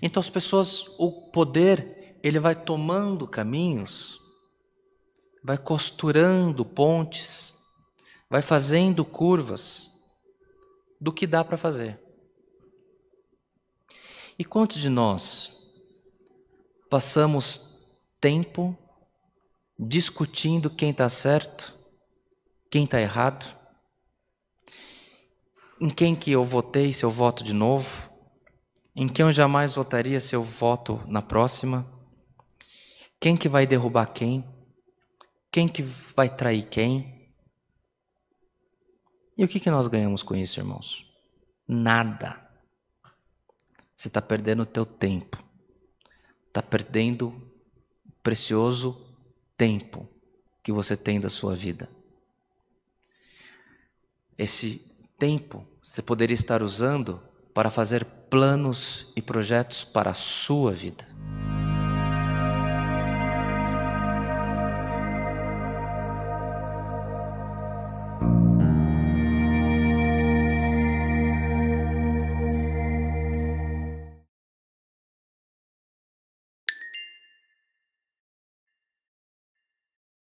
Então as pessoas, o poder, ele vai tomando caminhos, vai costurando pontes, vai fazendo curvas do que dá para fazer. E quantos de nós passamos tempo discutindo quem está certo, quem está errado, em quem que eu votei se eu voto de novo, em quem eu jamais votaria se eu voto na próxima, quem que vai derrubar quem, quem que vai trair quem. E o que, que nós ganhamos com isso, irmãos? Nada. Você está perdendo o teu tempo. Está perdendo o precioso tempo que você tem da sua vida. Esse tempo você poderia estar usando para fazer planos e projetos para a sua vida.